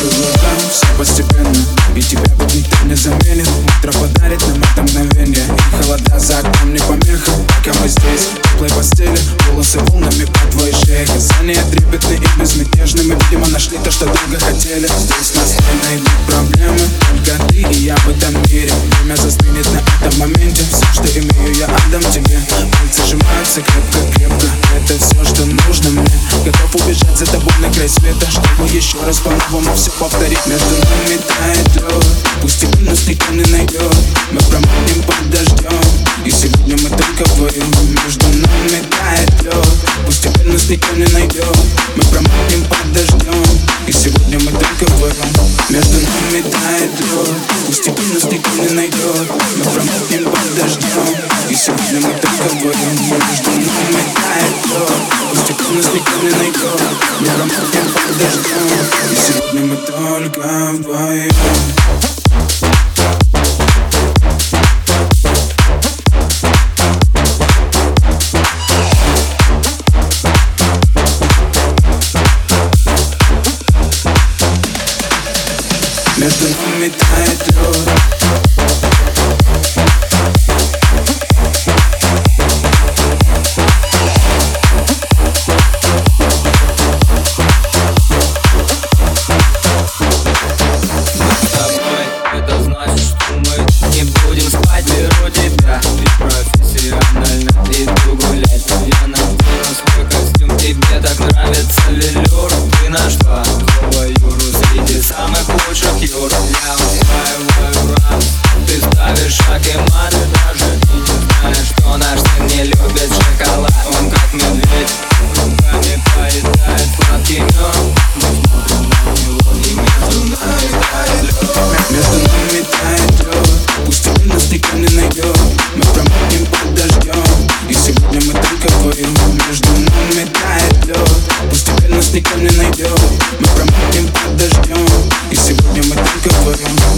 Все постепенно. И тебя ведь никто не заменит Утро подарит нам мгновение. И холода за окном не помеха. Пока мы здесь, в теплой постели. Волосы волнами по твоей шее Касания трепетны и безмятежны Мы, видимо, нашли то, что долго хотели. Здесь нас не найдут проблемы я отдам тебе. Пальцы сжимаются крепко-крепко Это все, что нужно мне. Готов убежать за тобой на край света Чтобы еще раз по-новому все повторить. Между нами тает лед Пусть тепло нас никто не найдет Мы промокнем под дождем И сегодня мы только вдвоем Между нами тает лед Пусть теперь нас никто не найдет Мы промокнем под дождем И сегодня мы только вдвоем Между нами тает лед Пусть теперь нас никто не найдет Мы промокнем И сегодня мы только вдвоем Между нами тает лед Пусть теперь нас никто не найдет Мы промокнем под дождем И сегодня мы только вдвоем Между нами тает лед Мы промокнем под дождем И сегодня мы только вдвоем Между нами тает лед Пусть теперь нас никто не найдет Мы промокнем под дождем И сегодня мы только вдвоем